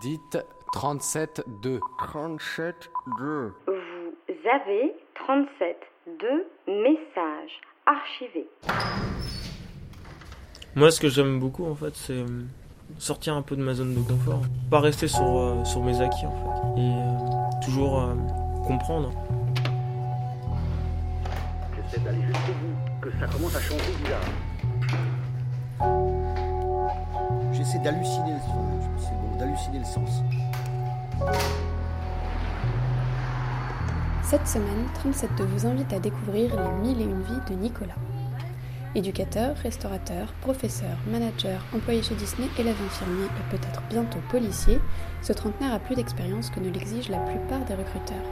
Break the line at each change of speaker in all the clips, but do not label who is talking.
Dites 37-2.
37-2.
Vous avez 37 deux messages archivés.
Moi, ce que j'aime beaucoup, en fait, c'est sortir un peu de ma zone de confort. Pas rester sur, euh, sur mes acquis, en fait. Et euh, toujours euh, comprendre.
J'essaie d'aller jusqu'au bout, que ça commence à changer bizarre.
J'essaie d'halluciner d'halluciner le sens.
Cette semaine, 37 vous invite à découvrir les mille et une vies de Nicolas. Éducateur, restaurateur, professeur, manager, employé chez Disney, élève infirmier et peut-être bientôt policier, ce trentenaire a plus d'expérience que ne l'exigent la plupart des recruteurs.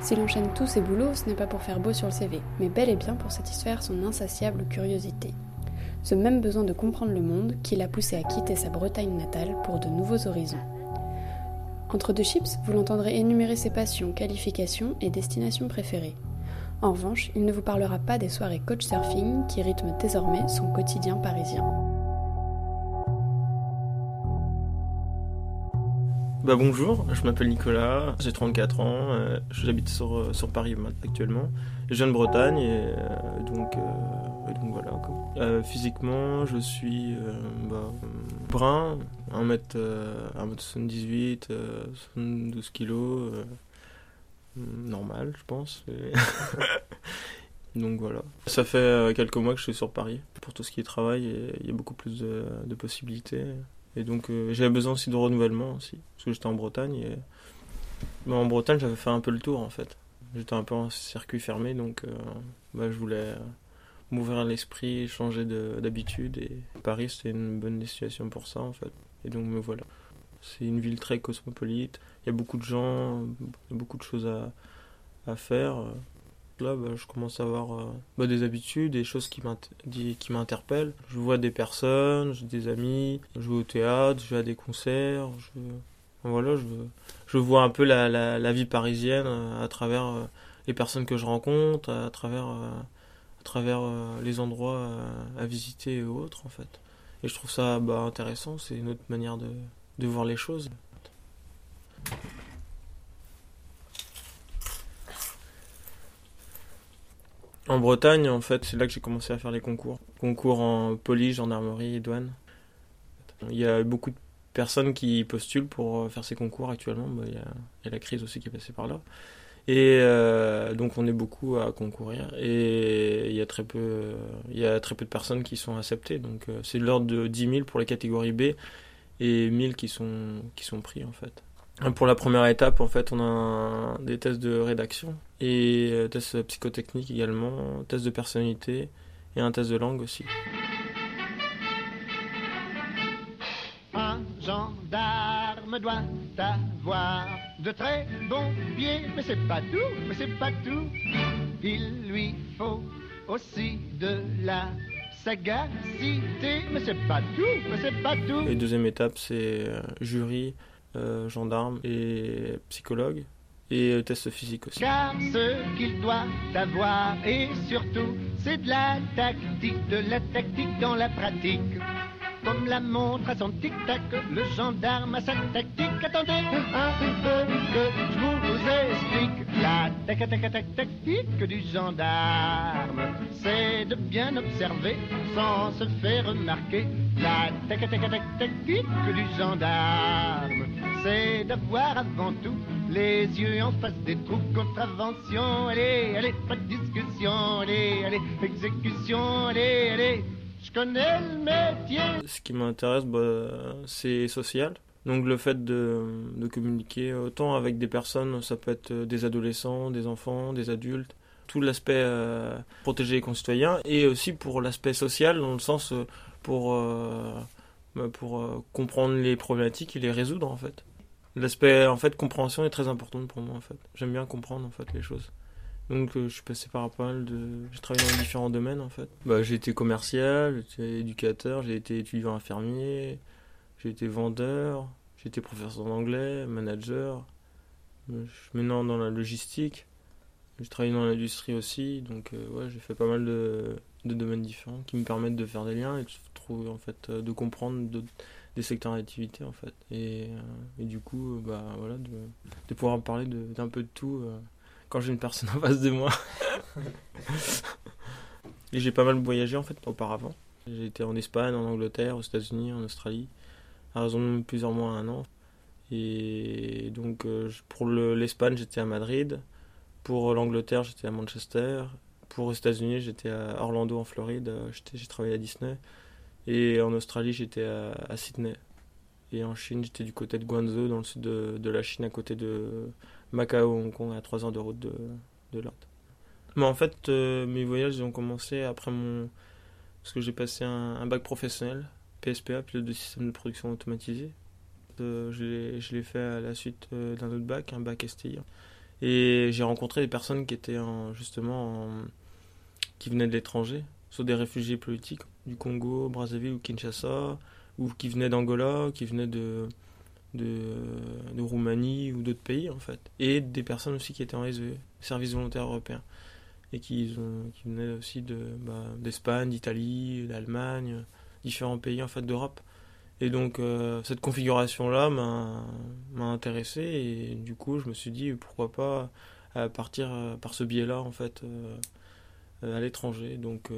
S'il enchaîne tous ses boulots, ce n'est pas pour faire beau sur le CV, mais bel et bien pour satisfaire son insatiable curiosité. Ce même besoin de comprendre le monde qui l'a poussé à quitter sa Bretagne natale pour de nouveaux horizons. Entre deux chips, vous l'entendrez énumérer ses passions, qualifications et destinations préférées. En revanche, il ne vous parlera pas des soirées coach surfing qui rythment désormais son quotidien parisien.
Bah bonjour, je m'appelle Nicolas, j'ai 34 ans, euh, j'habite sur, euh, sur Paris actuellement. Je viens de Bretagne et euh, Euh, physiquement, je suis euh, bah, brun, 1m, euh, 1m78, euh, 72 kg, normal je pense. Donc voilà. Ça fait euh, quelques mois que je suis sur Paris pour tout ce qui est travail il y a beaucoup plus de, possibilités. Et donc j'avais besoin aussi de renouvellement aussi, parce que j'étais en Bretagne et en Bretagne j'avais fait un peu le tour en fait. J'étais un peu en circuit fermé donc bah, je voulais m'ouvrir l'esprit, changer de- d'habitude et Paris c'était une bonne destination pour ça en fait. Et donc me voilà. C'est une ville très cosmopolite, il y a beaucoup de gens, beaucoup de choses à, à faire. Là, bah, je commence à avoir euh, bah, des habitudes, des choses qui m'interpellent. Je vois des personnes, j'ai des amis, je vais au théâtre, je vais à des concerts. Je, voilà, je, je vois un peu la, la, vie parisienne euh, à travers euh, les personnes que je rencontre, à travers, à travers euh, les endroits euh, à visiter et autres, en fait. Et je trouve ça bah, intéressant, c'est une autre manière de, voir les choses. En Bretagne, en fait, c'est là que j'ai commencé à faire les concours. Concours en police, gendarmerie et douane. Il y a beaucoup de personnes qui postulent pour euh, faire ces concours actuellement. Bah, il y a la crise aussi qui est passée par là. Et euh, donc on est beaucoup à concourir. Et il y a très peu, il y a très peu de personnes qui sont acceptées. Donc euh, c'est de l'ordre de 10 000 pour les catégories B et 1000 qui sont, qui sont pris en fait. Pour la première étape, en fait, on a des tests de rédaction et euh, tests psychotechniques également, tests de personnalité et un test de langue aussi.
Un gendarme doit avoir de très bons pieds, mais c'est pas tout, mais c'est pas tout. Il lui faut aussi de la sagacité, mais c'est pas tout, mais c'est pas tout.
Et deuxième étape, c'est euh, jury, euh, gendarme et psychologue et euh, test physique aussi.
Car ce qu'il doit avoir, et surtout, c'est de la tactique, de la tactique dans la pratique. Comme la montre à son tic-tac, le gendarme a sa tactique. Attendez un peu que je vous explique. La tac tac tac tactique du gendarme, c'est de bien observer sans se faire remarquer. La tac tac tac tactique du gendarme, c'est d'avoir avant tout les yeux en face des trous. Contravention, allez, allez, pas de discussion, allez, allez, exécution, allez, allez.
Ce qui m'intéresse, bah, c'est social. Donc le fait de, de communiquer autant avec des personnes, ça peut être des adolescents, des enfants, des adultes, tout l'aspect euh, protéger les concitoyens et aussi pour l'aspect social dans le sens euh, pour, euh, bah, pour comprendre les problématiques et les résoudre en fait. L'aspect en fait compréhension est très important pour moi en fait. J'aime bien comprendre en fait les choses. Donc euh, je suis passé par pas mal de... J'ai travaillé dans différents domaines en fait. Bah, j'ai été commercial, j'ai été éducateur, j'ai été étudiant infirmier, j'ai été vendeur, j'ai été professeur d'anglais, manager. Euh, Je suis maintenant dans la logistique. J'ai travaillé dans l'industrie aussi, donc euh, ouais, j'ai fait pas mal de, de domaines différents qui me permettent de faire des liens et de trouver en fait, de comprendre de- des secteurs d'activité en fait. Et, et du coup, bah voilà, de, de pouvoir parler d'un peu de tout quand j'ai une personne en face de moi. et j'ai pas mal voyagé en fait auparavant. J'ai été en Espagne, en Angleterre, aux États-Unis, en Australie, à raison de plusieurs mois, un an. Et donc euh, pour le- l'Espagne, j'étais à Madrid. Pour l'Angleterre, j'étais à Manchester. Pour les États-Unis, j'étais à Orlando en Floride. Euh, J'ai travaillé à Disney. Et en Australie, j'étais à, Sydney. Et en Chine, j'étais du côté de Guangzhou, dans le sud de la Chine, à côté de Macao, Hong Kong, à 3 heures de route de, de. Mais en fait, euh, mes voyages ont commencé après mon. Parce que j'ai passé un, bac professionnel, PSPA, pilote de système de production automatisé. Euh, je l'ai- fait à la suite euh, d'un autre bac, un bac STI. Et j'ai rencontré des personnes qui étaient en- justement en- qui venaient de l'étranger, soit des réfugiés politiques du Congo, Brazzaville ou Kinshasa, ou qui venaient d'Angola, qui venaient de, de, Roumanie ou d'autres pays en fait. Et des personnes aussi qui étaient en SVE, service volontaire européen, et qui, venaient aussi de, bah, d'Espagne, d'Italie, d'Allemagne, différents pays en fait d'Europe. Et donc euh, cette configuration-là m'a, m'a intéressé et du coup je me suis dit pourquoi pas euh, partir euh, par ce biais-là en fait à l'étranger. Donc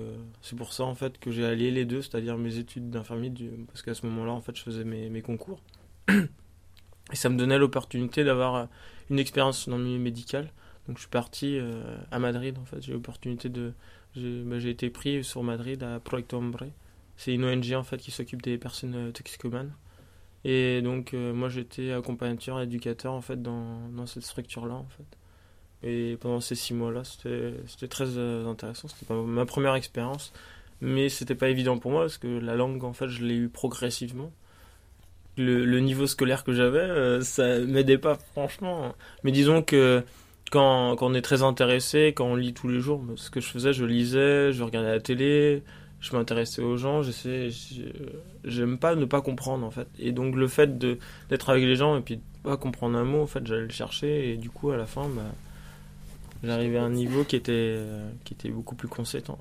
c'est pour ça en fait que j'ai allié les deux, c'est-à-dire mes études d'infirmier, parce qu'à ce moment-là en fait je faisais mes, mes concours. Et ça me donnait l'opportunité d'avoir euh, une expérience dans le milieu médical. Donc je suis parti euh, à Madrid en fait, j'ai l'opportunité de... J'ai bah, j'ai été pris sur Madrid à Proyecto Hombre. C'est une ONG en fait qui s'occupe des personnes euh, toxicomanes. Et donc moi j'étais accompagnateur, éducateur en fait dans, dans cette structure-là en fait. Et pendant ces six mois-là, c'était c'était très intéressant. C'était ma première expérience, mais c'était pas évident pour moi parce que la langue, en fait, je l'ai eu progressivement. Le, niveau scolaire que j'avais, euh, ça m'aidait pas franchement. Mais disons que quand, on est très intéressé, quand on lit tous les jours, ce que je faisais, je lisais, je regardais la télé, je m'intéressais aux gens, j'aime pas ne pas comprendre en fait. Et donc le fait d'être avec les gens et puis de pas comprendre un mot, en fait, j'allais le chercher et du coup à la fin, bah, j'arrivais à un niveau qui était euh, qui était beaucoup plus conséquent.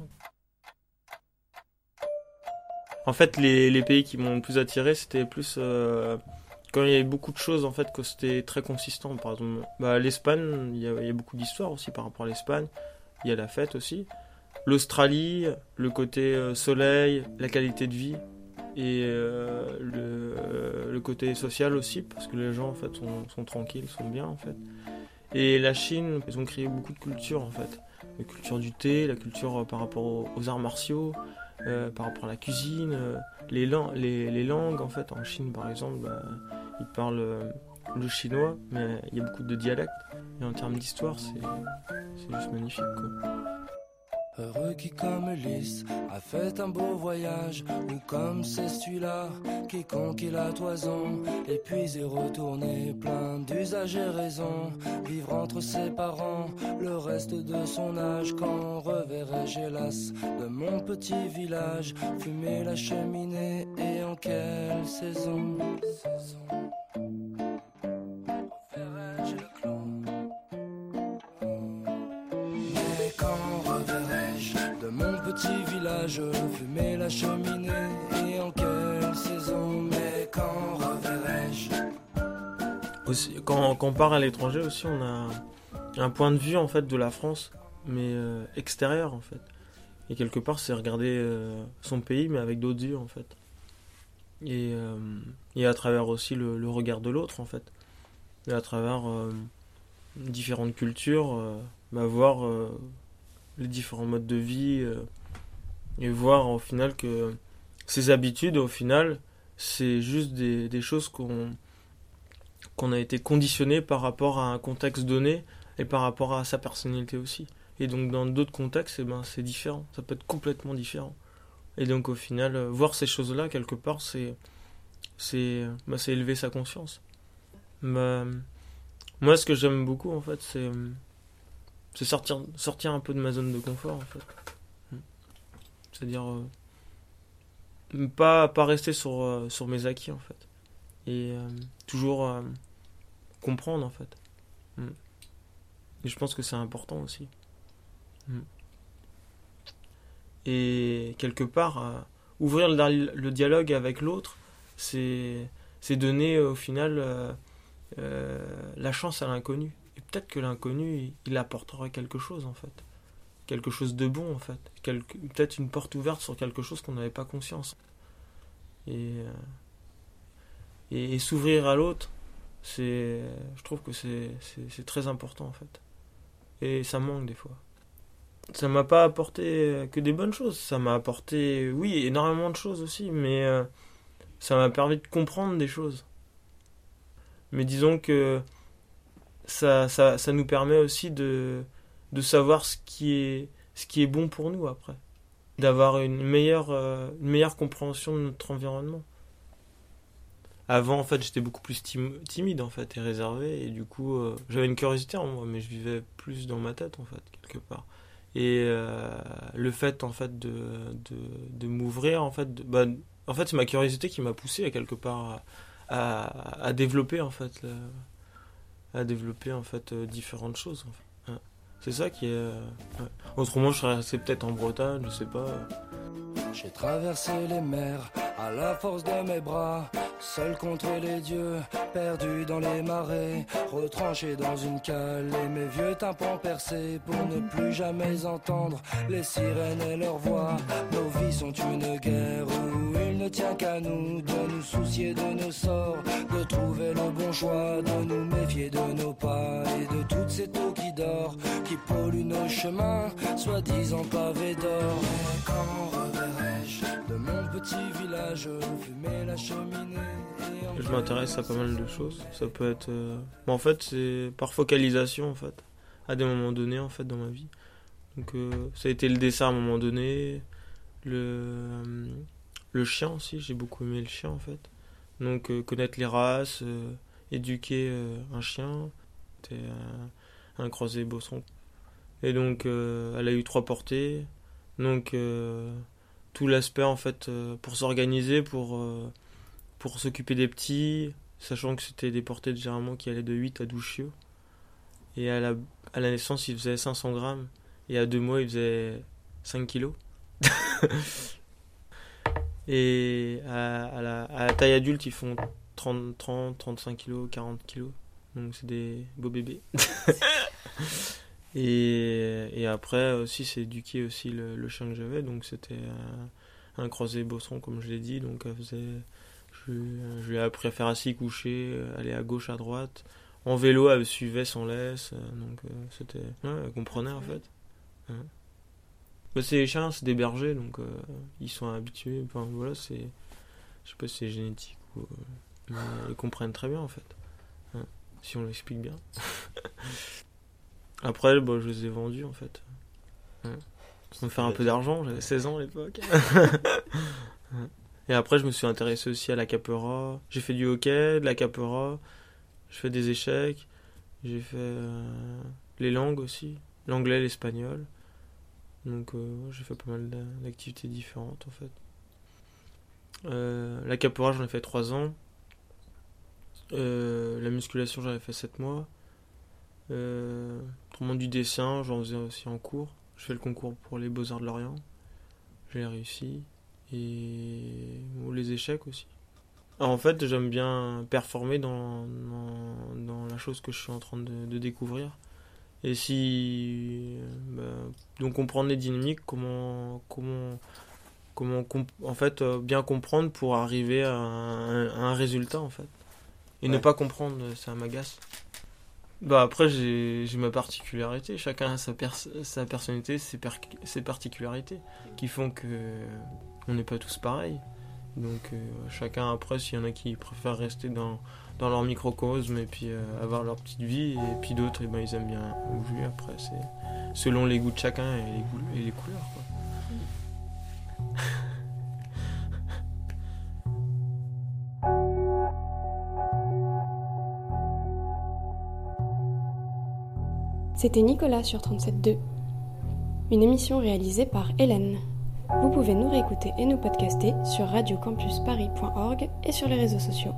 En fait, les, pays qui m'ont le plus attiré, c'était plus euh, quand il y avait beaucoup de choses en fait que c'était très consistant. Par exemple, bah, l'Espagne, il y, a, beaucoup d'histoires aussi par rapport à l'Espagne. Il y a la fête aussi. L'Australie, le côté euh, soleil, la qualité de vie et euh, le, côté social aussi parce que les gens en fait sont, tranquilles, sont bien en fait. Et la Chine, ils ont créé beaucoup de cultures en fait. La culture du thé, la culture par rapport aux arts martiaux, euh, par rapport à la cuisine, euh, les, lan- les, les langues en fait. En Chine par exemple, bah, ils parlent euh, le chinois, mais il y a beaucoup de dialectes. Et en termes d'histoire, c'est juste magnifique quoi.
Heureux qui comme Ulysse a fait un beau voyage Ou comme c'est celui-là qui la toison Et puis est retourné plein d'usage et raison Vivre entre ses parents le reste de son âge Quand reverrai-je hélas de mon petit village Fumer la cheminée et en quelle saison? Village fumer la cheminée et en quelle saison Mais quand reverrai-je?
Quand, on part à l'étranger aussi, on a un point de vue en fait de la France, mais euh, extérieur en fait. Et quelque part, c'est regarder euh, son pays, mais avec d'autres yeux en fait. Et, euh, à travers aussi le, regard de l'autre en fait. Et à travers différentes cultures, bah, voir les différents modes de vie et voir au final que ces habitudes, au final, c'est juste des, choses qu'on qu'on a été conditionné par rapport à un contexte donné et par rapport à sa personnalité aussi. Et donc dans d'autres contextes, eh ben, c'est différent, ça peut être complètement différent. Et donc au final, euh, voir ces choses-là, quelque part, c'est c'est bah, élever sa conscience. Bah, moi, ce que j'aime beaucoup, en fait, c'est sortir, sortir un peu de ma zone de confort. C'est-à-dire euh, pas, pas rester sur, euh, sur mes acquis, en fait. Et euh, toujours euh, comprendre, en fait. Mm. Et je pense que c'est important aussi. Mm. Et quelque part, ouvrir le, dialogue avec l'autre, c'est donner au final la chance à l'inconnu. Et peut-être que l'inconnu, il apportera quelque chose en fait. Quelque chose de bon en fait. Peut-être une porte ouverte sur quelque chose qu'on n'avait pas conscience. Et, euh, et, s'ouvrir à l'autre, c'est, je trouve que c'est, très important en fait. Et ça manque des fois. Ça m'a pas apporté que des bonnes choses. Ça m'a apporté, oui, énormément de choses aussi, mais euh, ça m'a permis de comprendre des choses. Mais disons que ça nous permet aussi de, de savoir ce qui, est, ce qui est bon pour nous après. D'avoir une meilleure, euh, une meilleure compréhension de notre environnement. Avant, en fait, j'étais beaucoup plus tim- timide, en fait, et réservé, et du coup, euh, j'avais une curiosité en moi, mais je vivais plus dans ma tête, en fait, quelque part. Et euh, le fait, en fait, de, de, m'ouvrir, en fait, bah, en fait, c'est ma curiosité qui m'a poussé, à quelque part, à, à, développer, en fait, à développer, en fait, différentes choses. C'est ça qui est... euh. Autrement, je serais resté peut-être en Bretagne, je sais pas.
J'ai traversé les mers à la force de mes bras, seul contre les dieux, perdu dans les marais, retranché dans une cale et mes vieux tympans percés pour ne plus jamais entendre les sirènes et leurs voix. Nos vies sont une guerre où il ne tient qu'à nous de nous soucier de nos sorts, de trouver le bon choix, de nous méfier de nos pas et de toutes ces eaux qui dorment, qui polluent nos chemins, soi-disant pavés d'or.
Je m'intéresse à pas mal de choses. Ça peut être. euh, en fait, c'est par focalisation, en fait. À des moments donnés, en fait, dans ma vie. Donc, euh, ça a été le dessin à un moment donné. Le, euh, le chien aussi, j'ai beaucoup aimé le chien, en fait. Donc, euh, connaître les races, éduquer un chien. C'était un croisé bosson. Et donc, elle a eu trois portées. Donc, tout l'aspect, en fait, euh, pour s'organiser, pour. euh, pour s'occuper des petits, sachant que c'était des portées généralement qui allaient de 8 à 12 chiots. Et à la, à la naissance, il faisait 500 grammes. Et à deux mois, il faisait 5 kilos. et à, à la, à la taille adulte, ils font 30, 30, 35 kilos, 40 kilos. Donc c'est des beaux bébés. et, et après aussi, c'est éduquer aussi le, le chien que j'avais. Donc c'était un, un croisé bosson, comme je l'ai dit. Donc elle faisait je, je lui ai appris à faire assis, coucher, aller à gauche, à droite. En vélo, elle suivait sans laisse. euh, Donc euh, c'était. Ouais, elle comprenait en fait. Ouais. Bah, c'est les chiens, c'est des bergers, donc euh, ils sont habitués. Enfin voilà, c'est. Je sais pas si c'est génétique ou. euh, mais ils comprennent très bien en fait. Si on l'explique bien. Après, bah, je les ai vendus en fait. Ouais. Pour me faire un peu d'argent, j'avais 16 ans à l'époque. Et après, je me suis intéressé aussi à la capera. J'ai fait du hockey, de la capera. Je fais des échecs. J'ai fait euh, les langues aussi. L'anglais, l'espagnol. Donc, euh, j'ai fait pas mal d'a- d'activités différentes en fait. Euh, la capera, j'en ai fait 3 ans. La musculation, j'en ai fait 7 mois. Euh, autrement, du dessin, j'en faisais aussi en cours. Je fais le concours pour les Beaux-Arts de Lorient. J'ai réussi et ou les échecs aussi. Alors, en fait, j'aime bien performer dans, dans, dans la chose que je suis en train de, de découvrir. Et si. euh, bah, donc, comprendre les dynamiques, comment. comment comment en fait euh, bien comprendre pour arriver à un, à un résultat en fait et ne pas comprendre ça m'agace bah après j'ai ma particularité. Chacun a sa, pers- sa personnalité ses, per- ses particularités qui font que on n'est pas tous pareils. Donc euh, chacun après s'il y en a qui préfèrent rester dans dans leur microcosme et puis euh, avoir leur petite vie et puis d'autres eh ben, ils aiment bien bouger. Après c'est selon les goûts de chacun et les, et les couleurs.
C'était Nicolas sur 37.2, une émission réalisée par Hélène. Vous pouvez nous réécouter et nous podcaster sur radiocampusparis.org et sur les réseaux sociaux.